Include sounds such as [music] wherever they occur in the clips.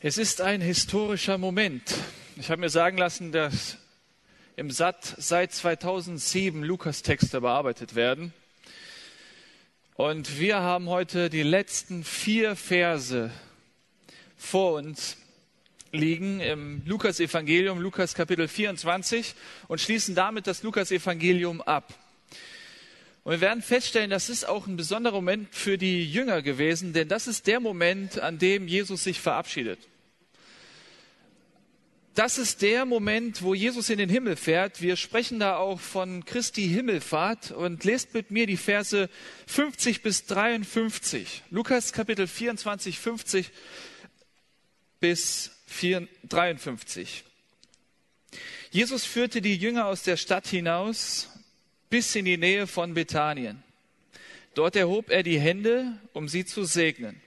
Es ist ein historischer Moment. Ich habe mir sagen lassen, dass im SAT seit 2007 Lukas-Texte bearbeitet werden. Und wir haben heute die letzten vier Verse vor uns liegen im Lukas-Evangelium, Lukas Kapitel 24 und schließen damit das Lukas-Evangelium ab. Und wir werden feststellen, das ist auch ein besonderer Moment für die Jünger gewesen, denn das ist der Moment, an dem Jesus sich verabschiedet. Das ist der Moment, wo Jesus in den Himmel fährt. Wir sprechen da auch von Christi Himmelfahrt und lest mit mir die Verse 50 bis 53. Lukas Kapitel 24, 50 bis 53. Jesus führte die Jünger aus der Stadt hinaus bis in die Nähe von Bethanien. Dort erhob er die Hände, um sie zu segnen.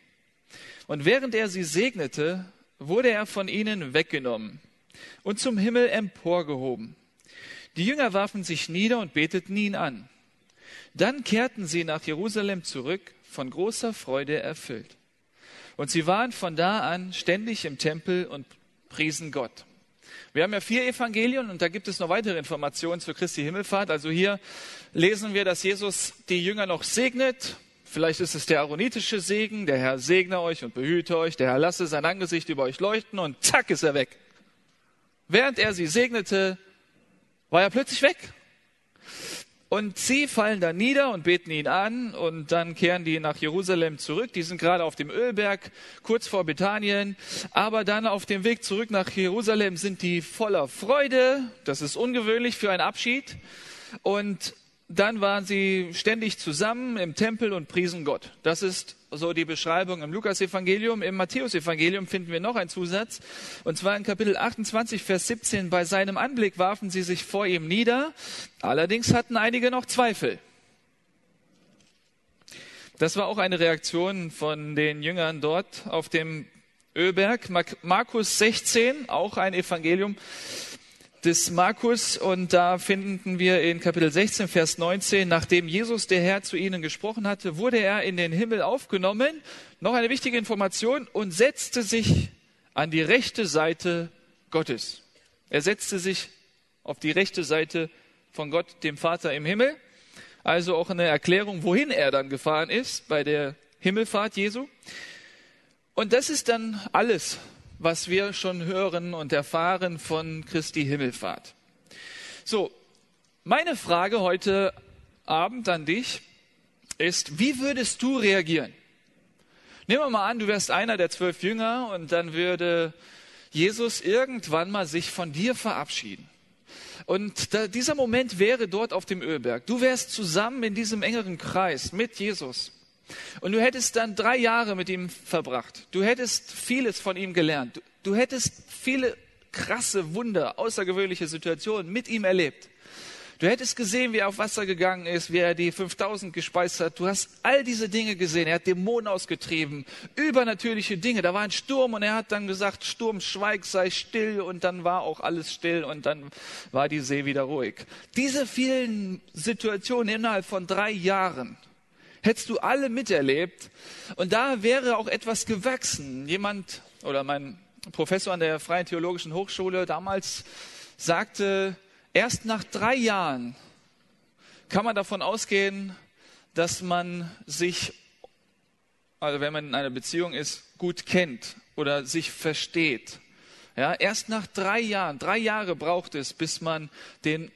Und während er sie segnete, wurde er von ihnen weggenommen und zum Himmel emporgehoben. Die Jünger warfen sich nieder und beteten ihn an. Dann kehrten sie nach Jerusalem zurück, von großer Freude erfüllt. Und sie waren von da an ständig im Tempel und priesen Gott. Wir haben ja vier Evangelien und da gibt es noch weitere Informationen zur Christi Himmelfahrt. Also hier lesen wir, dass Jesus die Jünger noch segnet. Vielleicht ist es der aaronitische Segen. Der Herr segne euch und behüte euch. Der Herr lasse sein Angesicht über euch leuchten und zack ist er weg. Während er sie segnete, war er plötzlich weg. Und sie fallen dann nieder und beten ihn an und dann kehren die nach Jerusalem zurück. Die sind gerade auf dem Ölberg, kurz vor Bethanien. Aber dann auf dem Weg zurück nach Jerusalem sind die voller Freude. Das ist ungewöhnlich für einen Abschied. Und dann waren sie ständig zusammen im Tempel und priesen Gott. Das ist so die Beschreibung im Lukas-Evangelium. Im Matthäus-Evangelium finden wir noch einen Zusatz. Und zwar in Kapitel 28, Vers 17. Bei seinem Anblick warfen sie sich vor ihm nieder. Allerdings hatten einige noch Zweifel. Das war auch eine Reaktion von den Jüngern dort auf dem Ölberg. Markus 16, auch ein Evangelium des Markus und da finden wir in Kapitel 16, Vers 19, nachdem Jesus der Herr zu ihnen gesprochen hatte, wurde er in den Himmel aufgenommen, noch eine wichtige Information, und setzte sich an die rechte Seite Gottes. Er setzte sich auf die rechte Seite von Gott, dem Vater im Himmel. Also auch eine Erklärung, wohin er dann gefahren ist bei der Himmelfahrt Jesu. Und das ist dann alles, was wir schon hören und erfahren von Christi Himmelfahrt. So, meine Frage heute Abend an dich ist, wie würdest du reagieren? Nehmen wir mal an, du wärst einer der zwölf Jünger und dann würde Jesus irgendwann mal sich von dir verabschieden. Und da, dieser Moment wäre dort auf dem Ölberg. Du wärst zusammen in diesem engeren Kreis mit Jesus. Und du hättest dann drei Jahre mit ihm verbracht. Du hättest vieles von ihm gelernt. Du, du hättest viele krasse Wunder, außergewöhnliche Situationen mit ihm erlebt. Du hättest gesehen, wie er auf Wasser gegangen ist, wie er die 5000 gespeist hat. Du hast all diese Dinge gesehen. Er hat Dämonen ausgetrieben, übernatürliche Dinge. Da war ein Sturm und er hat dann gesagt, Sturm, schweig, sei still. Und dann war auch alles still und dann war die See wieder ruhig. Diese vielen Situationen innerhalb von drei Jahren hättest du alle miterlebt. Und da wäre auch etwas gewachsen. Jemand oder mein Professor an der Freien Theologischen Hochschule damals sagte, erst nach drei Jahren kann man davon ausgehen, dass man sich, also wenn man in einer Beziehung ist, gut kennt oder sich versteht. Ja, erst nach drei Jahren, drei Jahre braucht es, bis man den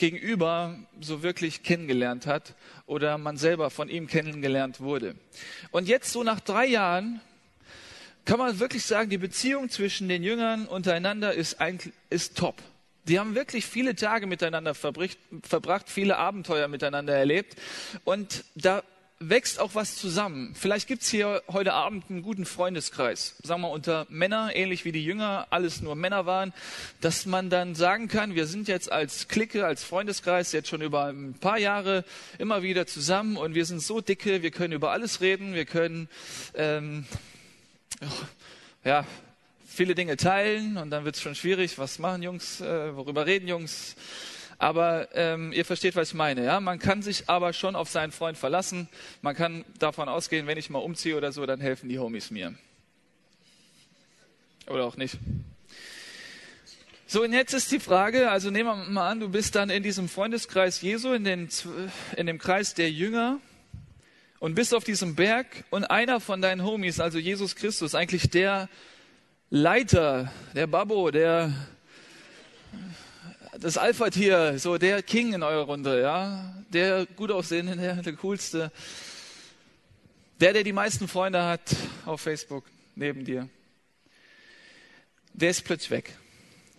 Gegenüber so wirklich kennengelernt hat oder man selber von ihm kennengelernt wurde. Und jetzt so nach drei Jahren kann man wirklich sagen, die Beziehung zwischen den Jüngern untereinander ist, ist top. Die haben wirklich viele Tage miteinander verbracht, viele Abenteuer miteinander erlebt. Und da wächst auch was zusammen. Vielleicht gibt's hier heute Abend einen guten Freundeskreis, sagen wir unter Männer, ähnlich wie die Jünger alles nur Männer waren, dass man dann sagen kann, wir sind jetzt als Clique, als Freundeskreis jetzt schon über ein paar Jahre immer wieder zusammen und wir sind so dicke, wir können über alles reden, wir können ähm, ja viele Dinge teilen und dann wird's schon schwierig, was machen Jungs, äh, worüber reden Jungs? Aber ähm, ihr versteht, was ich meine. Ja? Man kann sich aber schon auf seinen Freund verlassen. Man kann davon ausgehen, wenn ich mal umziehe oder so, dann helfen die Homies mir. Oder auch nicht. So, und jetzt ist die Frage, also nehmen wir mal an, du bist dann in diesem Freundeskreis Jesu, in, den, in dem Kreis der Jünger und bist auf diesem Berg und einer von deinen Homies, also Jesus Christus, eigentlich der Leiter, der Babbo, der das Alpha-Tier, so der King in eurer Runde, ja, der gut aussehende, der, der coolste, der, der die meisten Freunde hat auf Facebook neben dir, der ist plötzlich weg.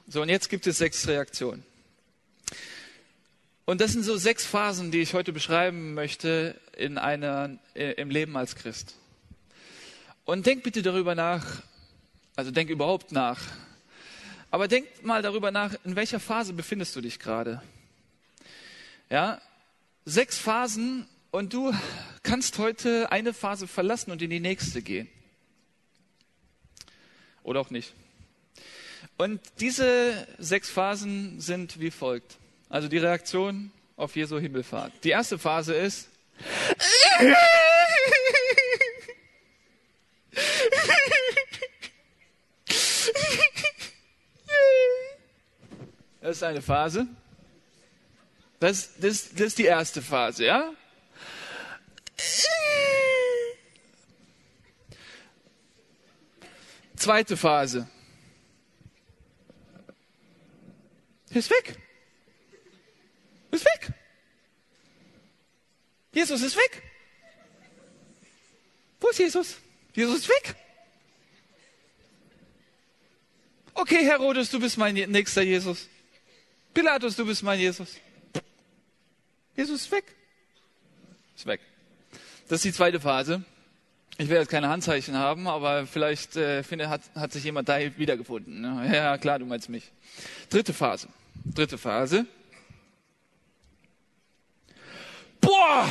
So, und jetzt gibt es sechs Reaktionen. Und das sind so sechs Phasen, die ich heute beschreiben möchte in einer, äh, im Leben als Christ. Und denk bitte darüber nach, also denk überhaupt nach, aber denk mal darüber nach, in welcher Phase befindest du dich gerade? Ja, sechs Phasen und du kannst heute eine Phase verlassen und in die nächste gehen. Oder auch nicht. Und diese sechs Phasen sind wie folgt. Also die Reaktion auf Jesu Himmelfahrt. Die erste Phase ist, das ist eine Phase. Das, das, das ist die erste Phase, ja? Zweite Phase. Ist weg. Ist weg. Jesus ist weg. Wo ist Jesus? Jesus ist weg. Okay, Herodes, du bist mein nächster Jesus. Pilatus, du bist mein Jesus. Jesus ist weg. Ist weg. Das ist die zweite Phase. Ich werde jetzt keine Handzeichen haben, aber vielleicht äh, finde, hat, hat sich jemand da wiedergefunden. Ja, klar, du meinst mich. Dritte Phase. Dritte Phase. Boah,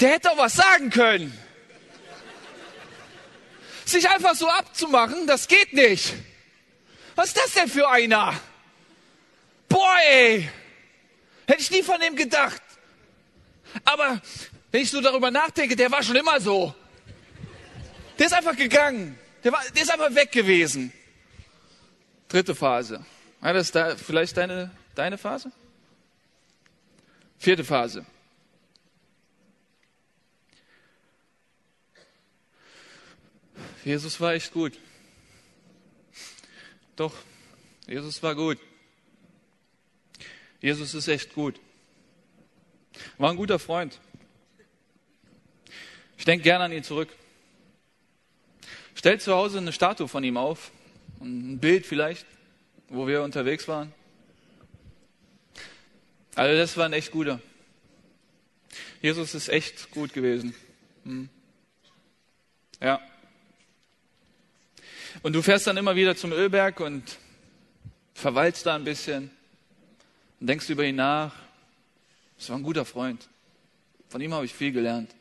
der hätte doch was sagen können. Sich einfach so abzumachen, das geht nicht. Was ist das denn für einer? Boah, ey. Hätte ich nie von dem gedacht. Aber wenn ich so darüber nachdenke, der war schon immer so. Der ist einfach gegangen. Der, war, der ist einfach weg gewesen. Dritte Phase. War das da vielleicht deine, deine Phase? Vierte Phase. Jesus war echt gut. Doch, Jesus war gut. Jesus ist echt gut. War ein guter Freund. Ich denke gerne an ihn zurück. Stellt zu Hause eine Statue von ihm auf, ein Bild vielleicht, wo wir unterwegs waren. Also das war ein echt guter. Jesus ist echt gut gewesen. Hm. Ja. Und du fährst dann immer wieder zum Ölberg und verweilst da ein bisschen und denkst über ihn nach. Das war ein guter Freund. Von ihm habe ich viel gelernt.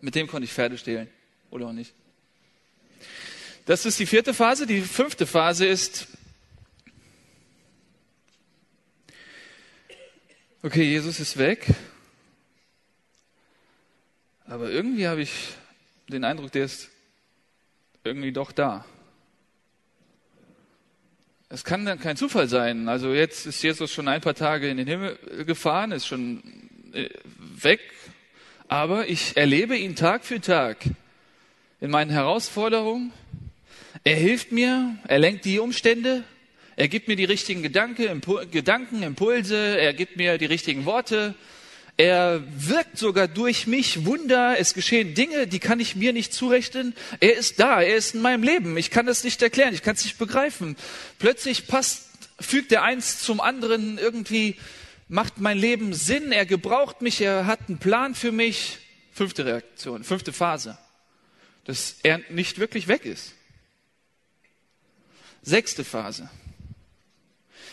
Mit dem konnte ich Pferde stehlen. Oder auch nicht. Das ist die vierte Phase. Die fünfte Phase ist, okay, Jesus ist weg. Aber irgendwie habe ich den Eindruck, der ist irgendwie doch da. Es kann dann kein Zufall sein. Also jetzt ist Jesus schon ein paar Tage in den Himmel gefahren, ist schon äh, weg, aber ich erlebe ihn Tag für Tag in meinen Herausforderungen. Er hilft mir, er lenkt die Umstände, er gibt mir die richtigen Gedanken, Impulse, er gibt mir die richtigen Worte, er wirkt sogar durch mich Wunder. Es geschehen Dinge, die kann ich mir nicht zurechnen. Er ist da. Er ist in meinem Leben. Ich kann das nicht erklären. Ich kann es nicht begreifen. Plötzlich passt, fügt er eins zum anderen irgendwie, macht mein Leben Sinn. Er gebraucht mich. Er hat einen Plan für mich. Fünfte Reaktion, fünfte Phase. Dass er nicht wirklich weg ist. Sechste Phase.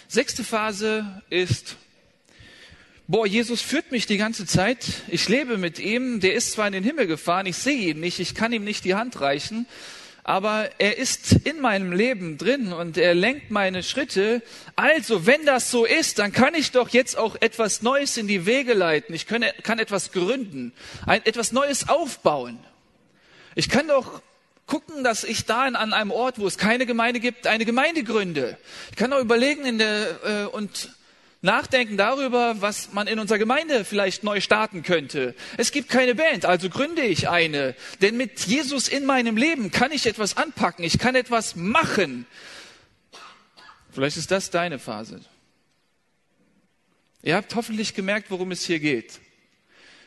Sechste Phase ist boah, Jesus führt mich die ganze Zeit, ich lebe mit ihm, der ist zwar in den Himmel gefahren, ich sehe ihn nicht, ich kann ihm nicht die Hand reichen, aber er ist in meinem Leben drin und er lenkt meine Schritte. Also, wenn das so ist, dann kann ich doch jetzt auch etwas Neues in die Wege leiten. Ich kann, kann etwas gründen, ein, etwas Neues aufbauen. Ich kann doch gucken, dass ich da an einem Ort, wo es keine Gemeinde gibt, eine Gemeinde gründe. Ich kann auch überlegen in der, äh, und nachdenken darüber, was man in unserer Gemeinde vielleicht neu starten könnte. Es gibt keine Band, also gründe ich eine. Denn mit Jesus in meinem Leben kann ich etwas anpacken, ich kann etwas machen. Vielleicht ist das deine Phase. Ihr habt hoffentlich gemerkt, worum es hier geht.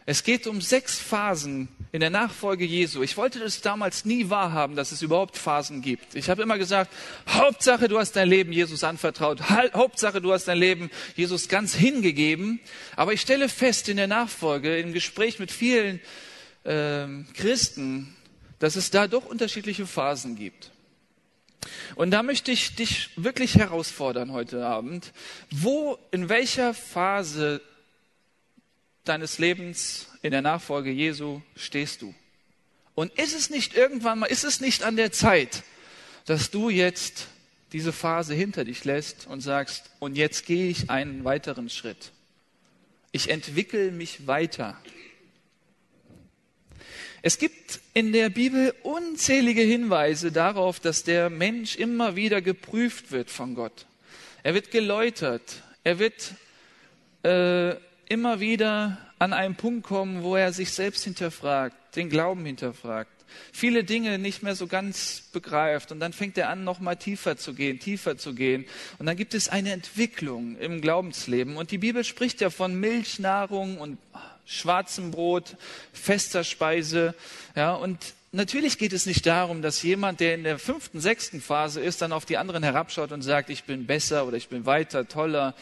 Es geht um sechs Phasen in der Nachfolge Jesu. Ich wollte das damals nie wahrhaben, dass es überhaupt Phasen gibt. Ich habe immer gesagt, Hauptsache, du hast dein Leben Jesus anvertraut. Hauptsache, du hast dein Leben Jesus ganz hingegeben. Aber ich stelle fest in der Nachfolge, im Gespräch mit vielen äh, Christen, dass es da doch unterschiedliche Phasen gibt. Und da möchte ich dich wirklich herausfordern heute Abend. Wo, in welcher Phase deines Lebens in der Nachfolge Jesu stehst du? Und ist es nicht irgendwann mal, ist es nicht an der Zeit, dass du jetzt diese Phase hinter dich lässt und sagst, und jetzt gehe ich einen weiteren Schritt. Ich entwickle mich weiter. Es gibt in der Bibel unzählige Hinweise darauf, dass der Mensch immer wieder geprüft wird von Gott. Er wird geläutert. Er wird äh, immer wieder an einen Punkt kommen, wo er sich selbst hinterfragt, den Glauben hinterfragt, viele Dinge nicht mehr so ganz begreift und dann fängt er an, noch mal tiefer zu gehen, tiefer zu gehen. Und dann gibt es eine Entwicklung im Glaubensleben. Und die Bibel spricht ja von Milchnahrung und schwarzem Brot, fester Speise, ja und Natürlich geht es nicht darum, dass jemand, der in der fünften, sechsten Phase ist, dann auf die anderen herabschaut und sagt, ich bin besser oder ich bin weiter, toller,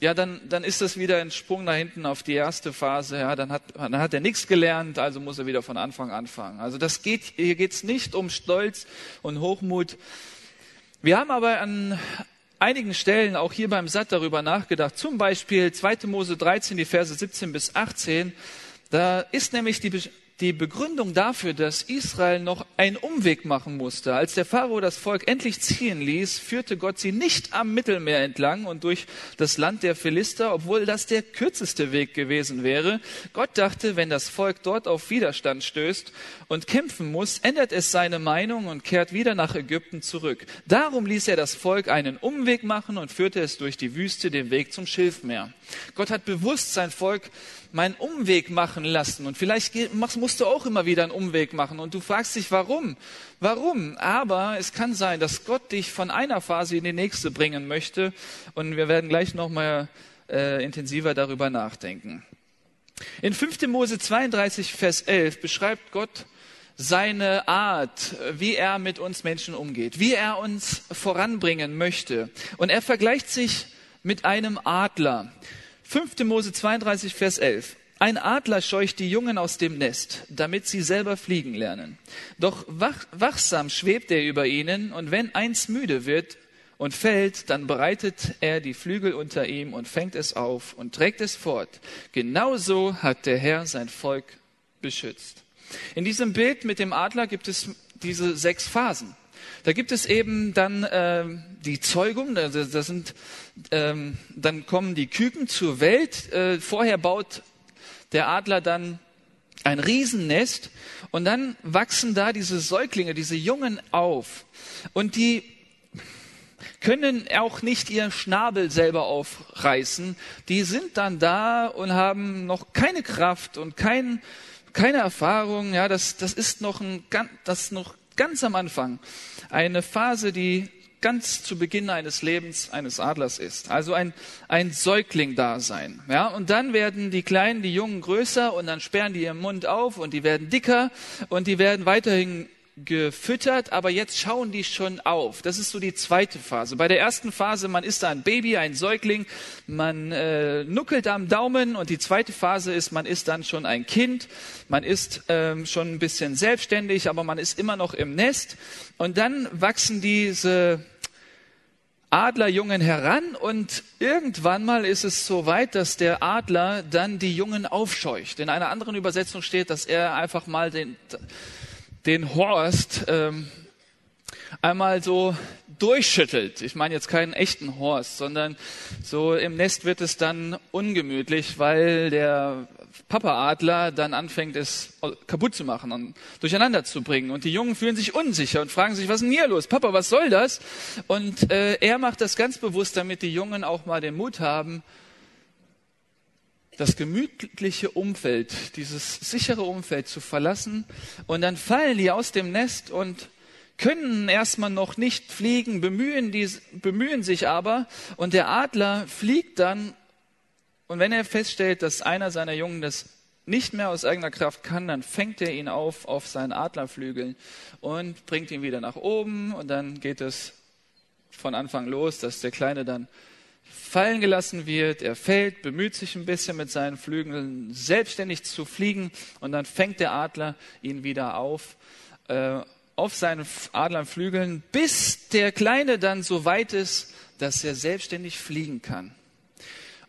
ja, dann, dann ist das wieder ein Sprung nach hinten auf die erste Phase. Ja, dann hat, dann hat er nichts gelernt, also muss er wieder von Anfang anfangen. Also das geht, hier geht's nicht um Stolz und Hochmut. Wir haben aber an einigen Stellen auch hier beim Satt darüber nachgedacht. Zum Beispiel 2. Mose 13, die Verse 17 bis 18. Da ist nämlich die die Begründung dafür, dass Israel noch einen Umweg machen musste. Als der Pharao das Volk endlich ziehen ließ, führte Gott sie nicht am Mittelmeer entlang und durch das Land der Philister, obwohl das der kürzeste Weg gewesen wäre. Gott dachte, wenn das Volk dort auf Widerstand stößt und kämpfen muss, ändert es seine Meinung und kehrt wieder nach Ägypten zurück. Darum ließ er das Volk einen Umweg machen und führte es durch die Wüste den Weg zum Schilfmeer. Gott hat bewusst sein Volk meinen Umweg machen lassen. Und vielleicht musst du auch immer wieder einen Umweg machen. Und du fragst dich, warum? Warum? Aber es kann sein, dass Gott dich von einer Phase in die nächste bringen möchte. Und wir werden gleich nochmal äh, intensiver darüber nachdenken. In 5. Mose 32, Vers 11 beschreibt Gott seine Art, wie er mit uns Menschen umgeht, wie er uns voranbringen möchte. Und er vergleicht sich mit einem Adler. 5. Mose 32, Vers 11. Ein Adler scheucht die Jungen aus dem Nest, damit sie selber fliegen lernen. Doch wach, wachsam schwebt er über ihnen, und wenn eins müde wird und fällt, dann breitet er die Flügel unter ihm und fängt es auf und trägt es fort. Genauso hat der Herr sein Volk beschützt. In diesem Bild mit dem Adler gibt es diese sechs Phasen. Da gibt es eben dann äh, die Zeugung, das, das sind, ähm, dann kommen die Küken zur Welt. Äh, vorher baut der Adler dann ein Riesennest und dann wachsen da diese Säuglinge, diese Jungen auf. Und die können auch nicht ihren Schnabel selber aufreißen. Die sind dann da und haben noch keine Kraft und kein, keine Erfahrung. Ja, das, das ist noch ein, das noch ganz am Anfang eine Phase, die ganz zu Beginn eines Lebens eines Adlers ist. Also ein, ein Säugling-Dasein. Ja, und dann werden die Kleinen, die Jungen größer und dann sperren die ihren Mund auf und die werden dicker und die werden weiterhin gefüttert, aber jetzt schauen die schon auf. Das ist so die zweite Phase. Bei der ersten Phase, man ist da ein Baby, ein Säugling, man äh, nuckelt am Daumen und die zweite Phase ist, man ist dann schon ein Kind, man ist ähm, schon ein bisschen selbstständig, aber man ist immer noch im Nest und dann wachsen diese Adlerjungen heran und irgendwann mal ist es so weit, dass der Adler dann die Jungen aufscheucht. In einer anderen Übersetzung steht, dass er einfach mal den den Horst ähm, einmal so durchschüttelt. Ich meine jetzt keinen echten Horst, sondern so im Nest wird es dann ungemütlich, weil der Papa-Adler dann anfängt, es kaputt zu machen und durcheinander zu bringen. Und die Jungen fühlen sich unsicher und fragen sich, was ist denn hier los? Papa, was soll das? Und äh, er macht das ganz bewusst, damit die Jungen auch mal den Mut haben, das gemütliche Umfeld, dieses sichere Umfeld zu verlassen. Und dann fallen die aus dem Nest und können erstmal noch nicht fliegen, bemühen, die, bemühen sich aber. Und der Adler fliegt dann. Und wenn er feststellt, dass einer seiner Jungen das nicht mehr aus eigener Kraft kann, dann fängt er ihn auf auf seinen Adlerflügeln und bringt ihn wieder nach oben. Und dann geht es von Anfang los, dass der Kleine dann fallen gelassen wird. Er fällt, bemüht sich ein bisschen mit seinen Flügeln selbstständig zu fliegen und dann fängt der Adler ihn wieder auf, äh, auf seinen Adlerflügeln, bis der Kleine dann so weit ist, dass er selbstständig fliegen kann.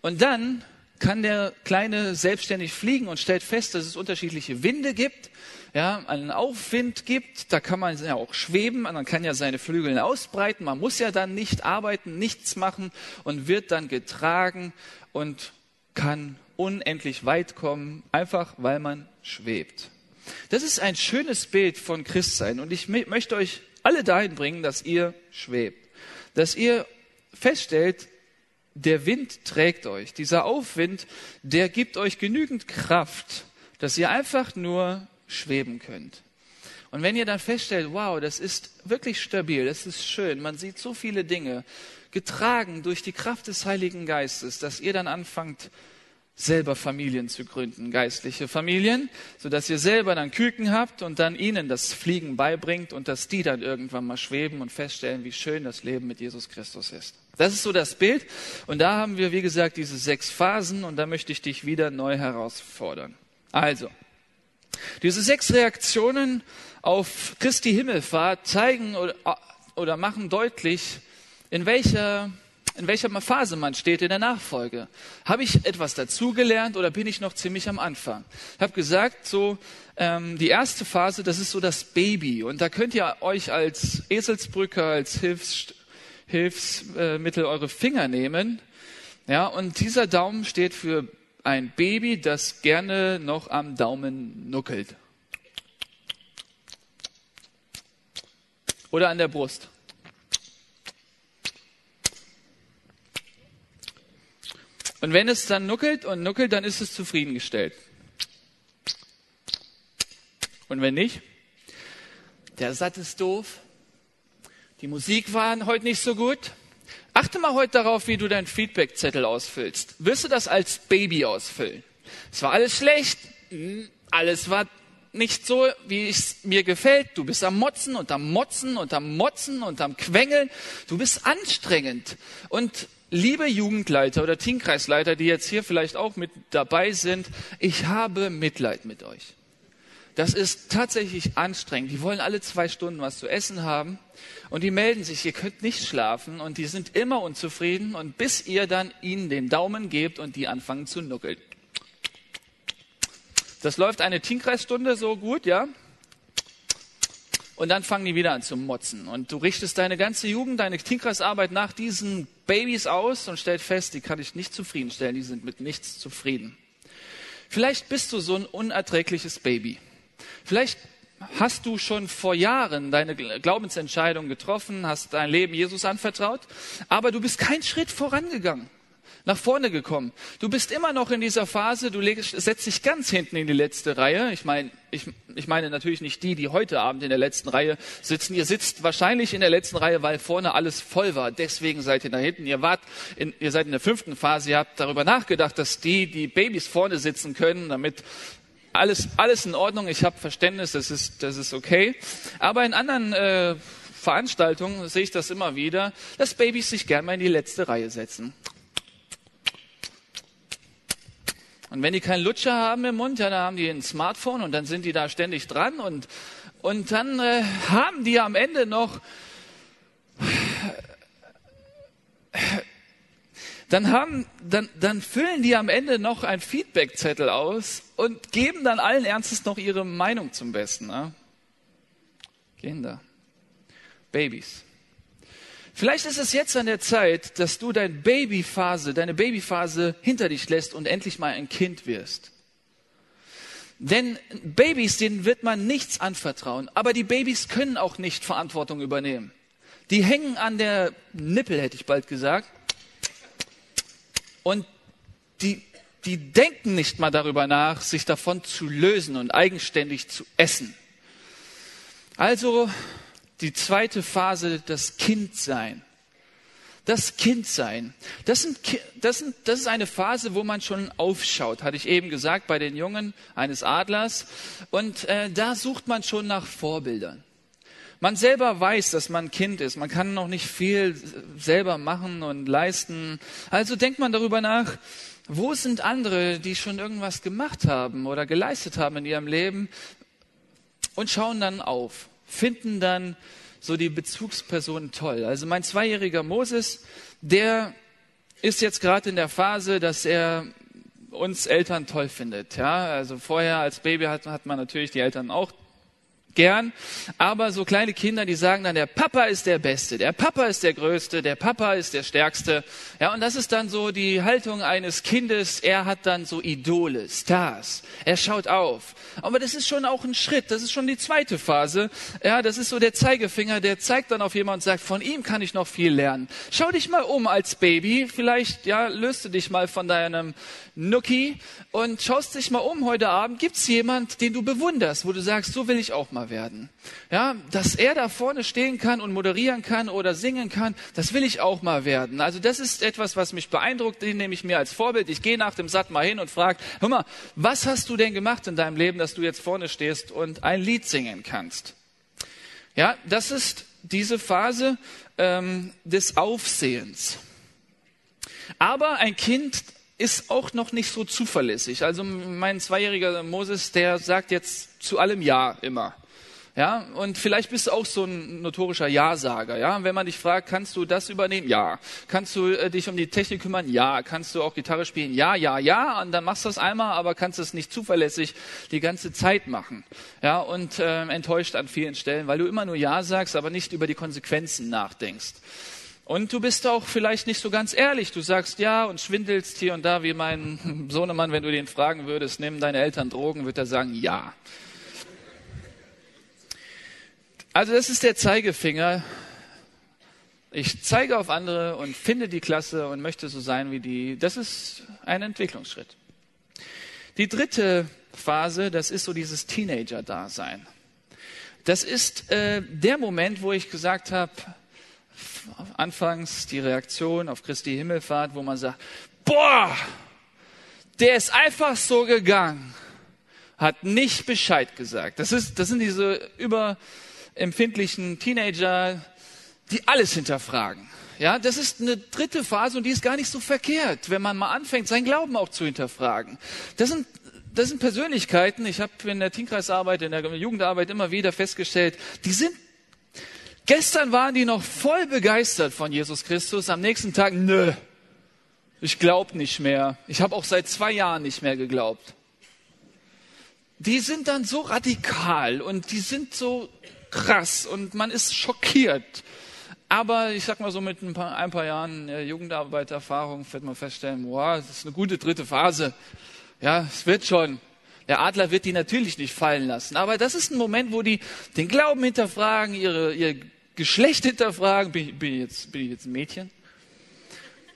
Und dann kann der Kleine selbstständig fliegen und stellt fest, dass es unterschiedliche Winde gibt, ja, einen Aufwind gibt, da kann man ja auch schweben, man kann ja seine Flügel ausbreiten, man muss ja dann nicht arbeiten, nichts machen und wird dann getragen und kann unendlich weit kommen, einfach weil man schwebt. Das ist ein schönes Bild von Christsein und ich möchte euch alle dahin bringen, dass ihr schwebt, dass ihr feststellt, der Wind trägt euch. Dieser Aufwind, der gibt euch genügend Kraft, dass ihr einfach nur schweben könnt. Und wenn ihr dann feststellt, wow, das ist wirklich stabil, das ist schön, man sieht so viele Dinge, getragen durch die Kraft des Heiligen Geistes, dass ihr dann anfangt, selber Familien zu gründen, geistliche Familien, sodass ihr selber dann Küken habt und dann ihnen das Fliegen beibringt und dass die dann irgendwann mal schweben und feststellen, wie schön das Leben mit Jesus Christus ist. Das ist so das Bild. Und da haben wir, wie gesagt, diese sechs Phasen und da möchte ich dich wieder neu herausfordern. Also, diese sechs Reaktionen auf Christi Himmelfahrt zeigen oder, machen deutlich, in welcher in welcher Phase man steht in der Nachfolge. Habe ich etwas dazugelernt oder bin ich noch ziemlich am Anfang? Ich habe gesagt, so ähm, die erste Phase, das ist so das Baby. Und da könnt ihr euch als Eselsbrücke, als Hilfs, Hilfsmittel eure Finger nehmen. Ja, und dieser Daumen steht für ein Baby, das gerne noch am Daumen nuckelt. Oder an der Brust. Und wenn es dann nuckelt und nuckelt, dann ist es zufriedengestellt. Und wenn nicht, der Satt ist doof, die Musik war heute nicht so gut. Achte mal heute darauf, wie du deinen Feedbackzettel ausfüllst. Wirst du das als Baby ausfüllen? Es war alles schlecht, hm, alles war nicht so, wie es mir gefällt. Du bist am Motzen und am Motzen und am Motzen und am Quengeln. Du bist anstrengend. Und liebe Jugendleiter oder Teamkreisleiter, die jetzt hier vielleicht auch mit dabei sind, ich habe Mitleid mit euch. Das ist tatsächlich anstrengend. Die wollen alle zwei Stunden was zu essen haben und die melden sich, ihr könnt nicht schlafen und die sind immer unzufrieden und bis ihr dann ihnen den Daumen gebt und die anfangen zu nuckeln. Das läuft eine Teamkreisstunde so gut, ja? Und dann fangen die wieder an zu motzen. Und du richtest deine ganze Jugend, deine Teamkreisarbeit nach diesen Babys aus und stellst fest, die kann ich nicht zufriedenstellen, die sind mit nichts zufrieden. Vielleicht bist du so ein unerträgliches Baby. Vielleicht hast du schon vor Jahren deine Glaubensentscheidung getroffen, hast dein Leben Jesus anvertraut, aber du bist keinen Schritt vorangegangen nach vorne gekommen. Du bist immer noch in dieser Phase, du legst, setzt dich ganz hinten in die letzte Reihe. Ich meine, ich, ich meine natürlich nicht die, die heute Abend in der letzten Reihe sitzen. Ihr sitzt wahrscheinlich in der letzten Reihe, weil vorne alles voll war. Deswegen seid ihr da hinten. Ihr wart, in, ihr seid in der fünften Phase. Ihr habt darüber nachgedacht, dass die, die Babys vorne sitzen können, damit alles, alles in Ordnung. Ich habe Verständnis, das ist, das ist okay. Aber in anderen äh, Veranstaltungen sehe ich das immer wieder, dass Babys sich gern mal in die letzte Reihe setzen. Und wenn die keinen Lutscher haben im Mund, ja, dann haben die ein Smartphone und dann sind die da ständig dran und, und dann äh, haben die am Ende noch, dann haben, dann, dann füllen die am Ende noch ein Feedbackzettel aus und geben dann allen Ernstes noch ihre Meinung zum Besten. Ne? Kinder. Babys. Vielleicht ist es jetzt an der Zeit, dass du deine Babyphase, deine Babyphase hinter dich lässt und endlich mal ein Kind wirst. Denn Babys, denen wird man nichts anvertrauen. Aber die Babys können auch nicht Verantwortung übernehmen. Die hängen an der Nippel, hätte ich bald gesagt. Und die, die denken nicht mal darüber nach, sich davon zu lösen und eigenständig zu essen. Also die zweite Phase, das Kindsein. Das Kindsein. Das, sind, das, sind, das ist eine Phase, wo man schon aufschaut, hatte ich eben gesagt, bei den Jungen eines Adlers. Und äh, da sucht man schon nach Vorbildern. Man selber weiß, dass man Kind ist. Man kann noch nicht viel selber machen und leisten. Also denkt man darüber nach, wo sind andere, die schon irgendwas gemacht haben oder geleistet haben in ihrem Leben und schauen dann auf finden dann so die Bezugspersonen toll. Also mein zweijähriger Moses, der ist jetzt gerade in der Phase, dass er uns Eltern toll findet. Ja, also vorher als Baby hat, hat man natürlich die Eltern auch gern. Aber so kleine Kinder, die sagen dann, der Papa ist der Beste, der Papa ist der Größte, der Papa ist der Stärkste. Ja, und das ist dann so die Haltung eines Kindes. Er hat dann so Idole, Stars. Er schaut auf. Aber das ist schon auch ein Schritt. Das ist schon die zweite Phase. Ja, das ist so der Zeigefinger, der zeigt dann auf jemanden und sagt, von ihm kann ich noch viel lernen. Schau dich mal um als Baby. Vielleicht, ja, löst du dich mal von deinem Nuki und schaust dich mal um heute Abend. Gibt's jemand, den du bewunderst, wo du sagst, so will ich auch mal werden? Ja, dass er da vorne stehen kann und moderieren kann oder singen kann, das will ich auch mal werden. Also das ist etwas, was mich beeindruckt, den nehme ich mir als Vorbild. Ich gehe nach dem Satt mal hin und frage, hör mal, was hast du denn gemacht in deinem Leben, dass du jetzt vorne stehst und ein Lied singen kannst? Ja, das ist diese Phase ähm, des Aufsehens. Aber ein Kind ist auch noch nicht so zuverlässig. Also mein zweijähriger Moses, der sagt jetzt zu allem Ja immer. Ja, und vielleicht bist du auch so ein notorischer Ja-Sager. Ja, wenn man dich fragt, kannst du das übernehmen? Ja. Kannst du äh, dich um die Technik kümmern? Ja. Kannst du auch Gitarre spielen? Ja, ja, ja. Und dann machst du das einmal, aber kannst es nicht zuverlässig die ganze Zeit machen. Ja, und äh, enttäuscht an vielen Stellen, weil du immer nur Ja sagst, aber nicht über die Konsequenzen nachdenkst. Und du bist auch vielleicht nicht so ganz ehrlich. Du sagst ja und schwindelst hier und da wie mein [laughs] Sohnemann, wenn du den fragen würdest, nehmen deine Eltern Drogen, wird er sagen ja. Also das ist der Zeigefinger. Ich zeige auf andere und finde die Klasse und möchte so sein wie die. Das ist ein Entwicklungsschritt. Die dritte Phase, das ist so dieses Teenager-Dasein. Das ist äh, der Moment, wo ich gesagt habe, anfangs die Reaktion auf Christi Himmelfahrt, wo man sagt, boah, der ist einfach so gegangen, hat nicht Bescheid gesagt. Das, ist, das sind diese überempfindlichen Teenager, die alles hinterfragen. Ja, das ist eine dritte Phase und die ist gar nicht so verkehrt, wenn man mal anfängt, seinen Glauben auch zu hinterfragen. Das sind das sind Persönlichkeiten, ich habe in der Teamkreisarbeit, in der Jugendarbeit immer wieder festgestellt, die sind Gestern waren die noch voll begeistert von Jesus Christus, am nächsten Tag, nö, ich glaube nicht mehr. Ich habe auch seit zwei Jahren nicht mehr geglaubt. Die sind dann so radikal und die sind so krass und man ist schockiert. Aber ich sag mal so mit ein paar, ein paar Jahren äh, Jugendarbeiterfahrung wird man feststellen, wow, das ist eine gute dritte Phase. Ja, es wird schon. Der Adler wird die natürlich nicht fallen lassen. Aber das ist ein Moment, wo die den Glauben hinterfragen, ihre, ihr Geschlecht hinterfragen, bin, bin, ich, jetzt, bin ich jetzt ein Mädchen?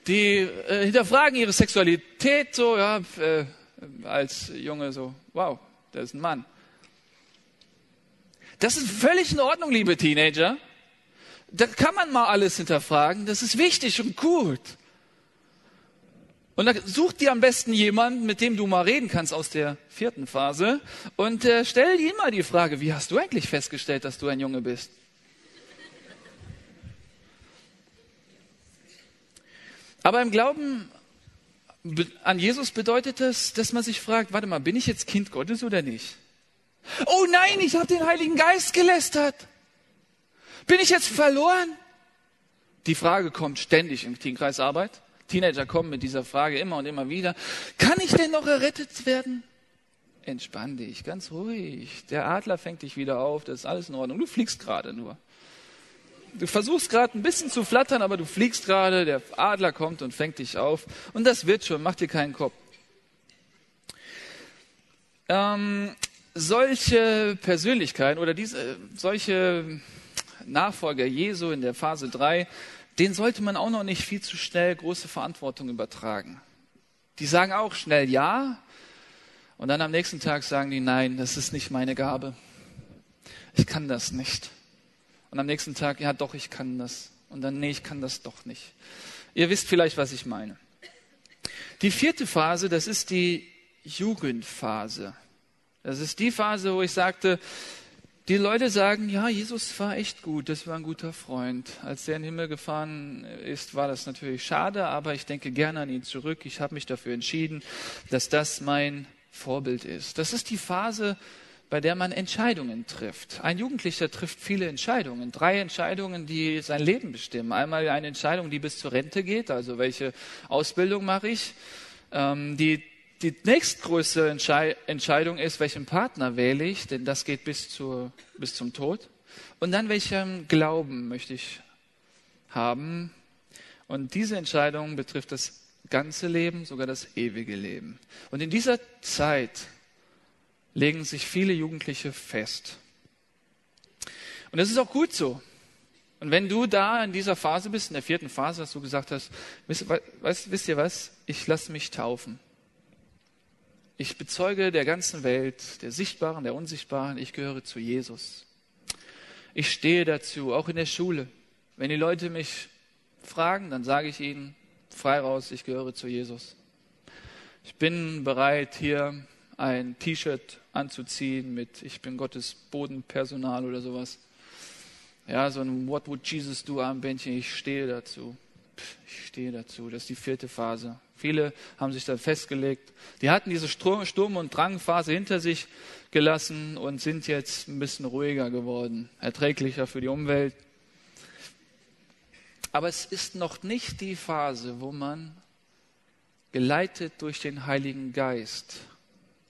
Die äh, hinterfragen ihre Sexualität so, ja, äh, als Junge so, wow, der ist ein Mann. Das ist völlig in Ordnung, liebe Teenager. Da kann man mal alles hinterfragen. Das ist wichtig und gut. Und dann such dir am besten jemanden, mit dem du mal reden kannst aus der vierten Phase und äh, stell dir immer die Frage, wie hast du eigentlich festgestellt, dass du ein Junge bist? Aber im Glauben an Jesus bedeutet es, dass man sich fragt, warte mal, bin ich jetzt Kind Gottes oder nicht? Oh nein, ich habe den Heiligen Geist gelästert. Bin ich jetzt verloren? Die Frage kommt ständig in Teamkreisarbeit. Teenager kommen mit dieser Frage immer und immer wieder. Kann ich denn noch errettet werden? Entspann dich, ganz ruhig. Der Adler fängt dich wieder auf, das ist alles in Ordnung. Du fliegst gerade nur. du versuchst gerade ein bisschen zu flattern, aber du fliegst gerade, der Adler kommt und fängt dich auf. Und das wird schon, mach dir keinen Kopf. Ähm, solche Persönlichkeiten oder diese, solche Nachfolger Jesu in der Phase 3, denen sollte man auch noch nicht viel zu schnell große Verantwortung übertragen. Die sagen auch schnell Ja und dann am nächsten Tag sagen die Nein, das ist nicht meine Gabe. Ich kann das nicht. Und am nächsten Tag, ja doch, ich kann das. Und dann, nee, ich kann das doch nicht. Ihr wisst vielleicht, was ich meine. Die vierte Phase, das ist die Jugendphase. Das ist die Phase, wo ich sagte, die Leute sagen, ja, Jesus war echt gut, das war ein guter Freund. Als er in den Himmel gefahren ist, war das natürlich schade, aber ich denke gerne an ihn zurück. Ich habe mich dafür entschieden, dass das mein Vorbild ist. Das ist die Phase, bei der man Entscheidungen trifft. Ein Jugendlicher trifft viele Entscheidungen, drei Entscheidungen, die sein Leben bestimmen. Einmal eine Entscheidung, die bis zur Rente geht, also welche Ausbildung mache ich. Ähm, die die nächstgrößte Entscheidung ist, welchen Partner wähle ich, denn das geht bis, zur, bis zum Tod. Und dann, welchen Glauben möchte ich haben. Und diese Entscheidung betrifft das ganze Leben, sogar das ewige Leben. Und in dieser Zeit legen sich viele Jugendliche fest. Und das ist auch gut so. Und wenn du da in dieser Phase bist, in der vierten Phase, dass du gesagt hast, wisst, wisst ihr was, ich lasse mich taufen. Ich bezeuge der ganzen Welt, der Sichtbaren, der Unsichtbaren, ich gehöre zu Jesus. Ich stehe dazu, auch in der Schule. Wenn die Leute mich fragen, dann sage ich ihnen frei raus, ich gehöre zu Jesus. Ich bin bereit, hier ein T-Shirt anzuziehen mit Ich bin Gottes Bodenpersonal oder sowas. Ja, so ein What would Jesus do Armbändchen, ich stehe dazu. Ich stehe dazu. Das ist die vierte Phase. Viele haben sich da festgelegt. Die hatten diese Sturm- und Drangphase hinter sich gelassen und sind jetzt ein bisschen ruhiger geworden, erträglicher für die Umwelt. Aber es ist noch nicht die Phase, wo man geleitet durch den Heiligen Geist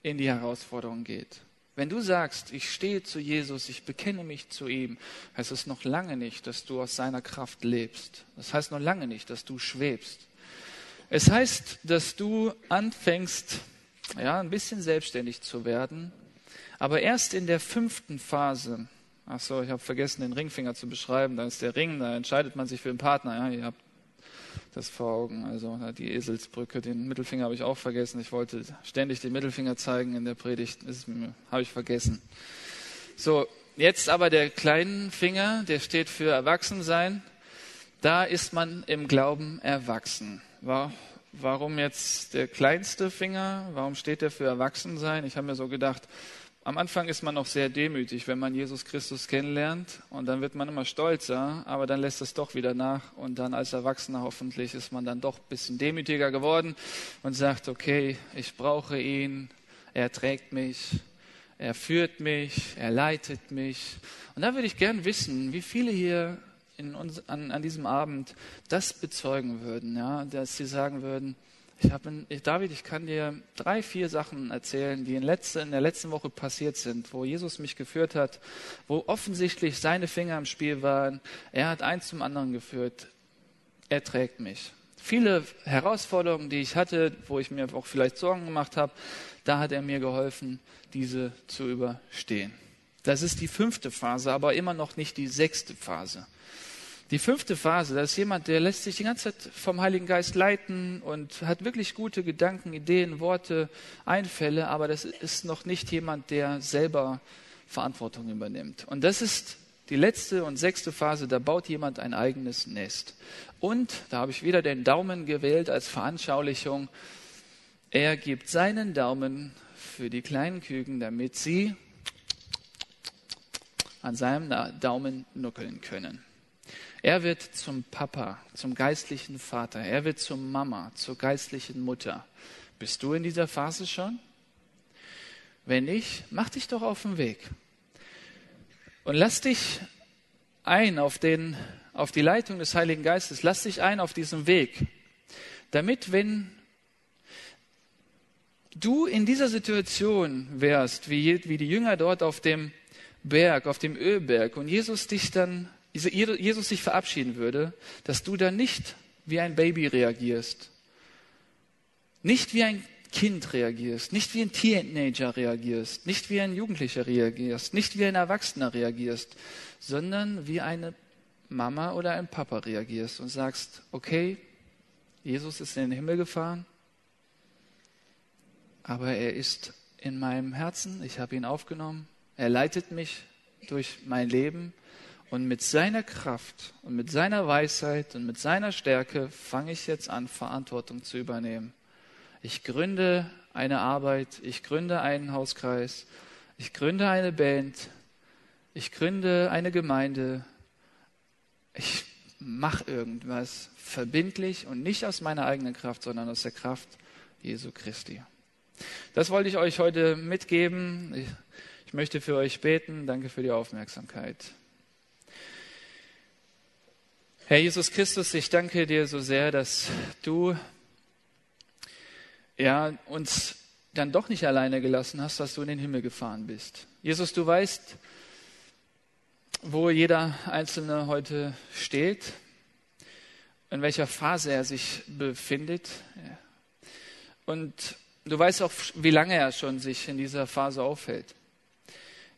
in die Herausforderung geht. Wenn du sagst, ich stehe zu Jesus, ich bekenne mich zu ihm, heißt es noch lange nicht, dass du aus seiner Kraft lebst. Das heißt noch lange nicht, dass du schwebst. Es heißt, dass du anfängst, ja, ein bisschen selbstständig zu werden, aber erst in der fünften Phase. Ach so, ich habe vergessen, den Ringfinger zu beschreiben. Da ist der Ring, da entscheidet man sich für einen Partner. Ja, ihr habt das vor Augen. Also die Eselsbrücke, den Mittelfinger habe ich auch vergessen. Ich wollte ständig den Mittelfinger zeigen in der Predigt. Das habe ich vergessen. So, jetzt aber der kleine Finger, der steht für Erwachsensein. Da ist man im Glauben erwachsen. Warum jetzt der kleinste Finger? Warum steht der für Erwachsensein? Ich habe mir so gedacht, am Anfang ist man noch sehr demütig, wenn man Jesus Christus kennenlernt und dann wird man immer stolzer, aber dann lässt es doch wieder nach und dann als Erwachsener hoffentlich ist man dann doch ein bisschen demütiger geworden und sagt, okay, ich brauche ihn, er trägt mich, er führt mich, er leitet mich. Und da würde ich gern wissen, wie viele hier uns, an, an, diesem Abend das bezeugen würden, ja, dass sie sagen würden, ich habe, David, ich kann dir drei, vier Sachen erzählen, die in, letzte, in der letzten Woche passiert sind, wo Jesus mich geführt hat, wo offensichtlich seine Finger im Spiel waren. Er hat eins zum anderen geführt. Er trägt mich. Viele Herausforderungen, die ich hatte, wo ich mir auch vielleicht Sorgen gemacht habe, da hat er mir geholfen, diese zu überstehen. Das ist die fünfte Phase, aber immer noch nicht die sechste Phase. Die fünfte Phase, das ist jemand, der lässt sich die ganze Zeit vom Heiligen Geist leiten und hat wirklich gute Gedanken, Ideen, Worte, Einfälle, aber das ist noch nicht jemand, der selber Verantwortung übernimmt. Und das ist die letzte und sechste Phase, da baut jemand ein eigenes Nest. Und, da habe ich wieder den Daumen gewählt als Veranschaulichung, er gibt seinen Daumen für die kleinen Küken, damit sie an seinem Daumen nuckeln können. Er wird zum Papa, zum geistlichen Vater. Er wird zur Mama, zur geistlichen Mutter. Bist du in dieser Phase schon? Wenn nicht, mach dich doch auf den Weg. Und lass dich ein auf, den, auf die Leitung des Heiligen Geistes. Lass dich ein auf diesem Weg. Damit, wenn du in dieser Situation wärst, wie, wie die Jünger dort auf dem Berg, auf dem Ölberg, und Jesus dich dann Jesus sich verabschieden würde, dass du dann nicht wie ein Baby reagierst, nicht wie ein Kind reagierst, nicht wie ein Teenager reagierst, nicht wie ein Jugendlicher reagierst, nicht wie ein Erwachsener reagierst, sondern wie eine Mama oder ein Papa reagierst und sagst, okay, Jesus ist in den Himmel gefahren, aber er ist in meinem Herzen, ich habe ihn aufgenommen, er leitet mich durch mein Leben und mit seiner Kraft und mit seiner Weisheit und mit seiner Stärke fange ich jetzt an, Verantwortung zu übernehmen. Ich gründe eine Arbeit, ich gründe einen Hauskreis, ich gründe eine Band, ich gründe eine Gemeinde, ich mache irgendwas verbindlich und nicht aus meiner eigenen Kraft, sondern aus der Kraft Jesu Christi. Das wollte ich euch heute mitgeben. Ich, ich möchte für euch beten. Danke für die Aufmerksamkeit. Herr Jesus Christus, ich danke dir so sehr, dass du ja, uns dann doch nicht alleine gelassen hast, dass du in den Himmel gefahren bist. Jesus, du weißt, wo jeder Einzelne heute steht, in welcher Phase er sich befindet. Und du weißt auch, wie lange er schon sich in dieser Phase aufhält.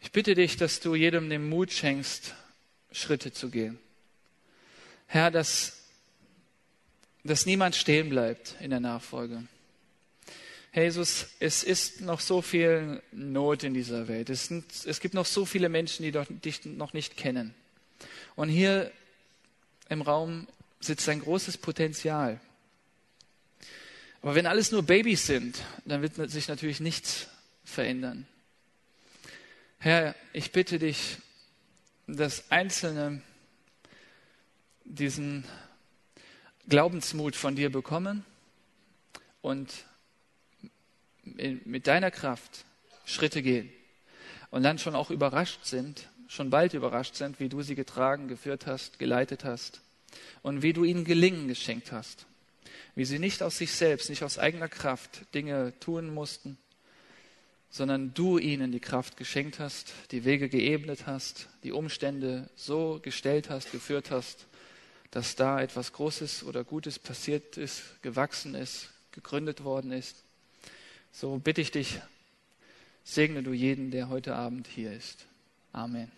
Ich bitte dich, dass du jedem den Mut schenkst, Schritte zu gehen. Herr, dass, dass niemand stehen bleibt in der Nachfolge. Jesus, es ist noch so viel Not in dieser Welt. Es, sind, es gibt noch so viele Menschen, die dich noch nicht kennen. Und hier im Raum sitzt ein großes Potenzial. Aber wenn alles nur Babys sind, dann wird sich natürlich nichts verändern. Herr, ich bitte dich, dass Einzelne diesen Glaubensmut von dir bekommen und mit deiner Kraft Schritte gehen. Und dann schon auch überrascht sind, schon bald überrascht sind, wie du sie getragen, geführt hast, geleitet hast und wie du ihnen Gelingen geschenkt hast, wie sie nicht aus sich selbst, nicht aus eigener Kraft Dinge tun mussten, sondern du ihnen die Kraft geschenkt hast, die Wege geebnet hast, die Umstände so gestellt hast, geführt hast, dass da etwas Großes oder Gutes passiert ist, gewachsen ist, gegründet worden ist. So bitte ich dich, segne du jeden, der heute Abend hier ist. Amen.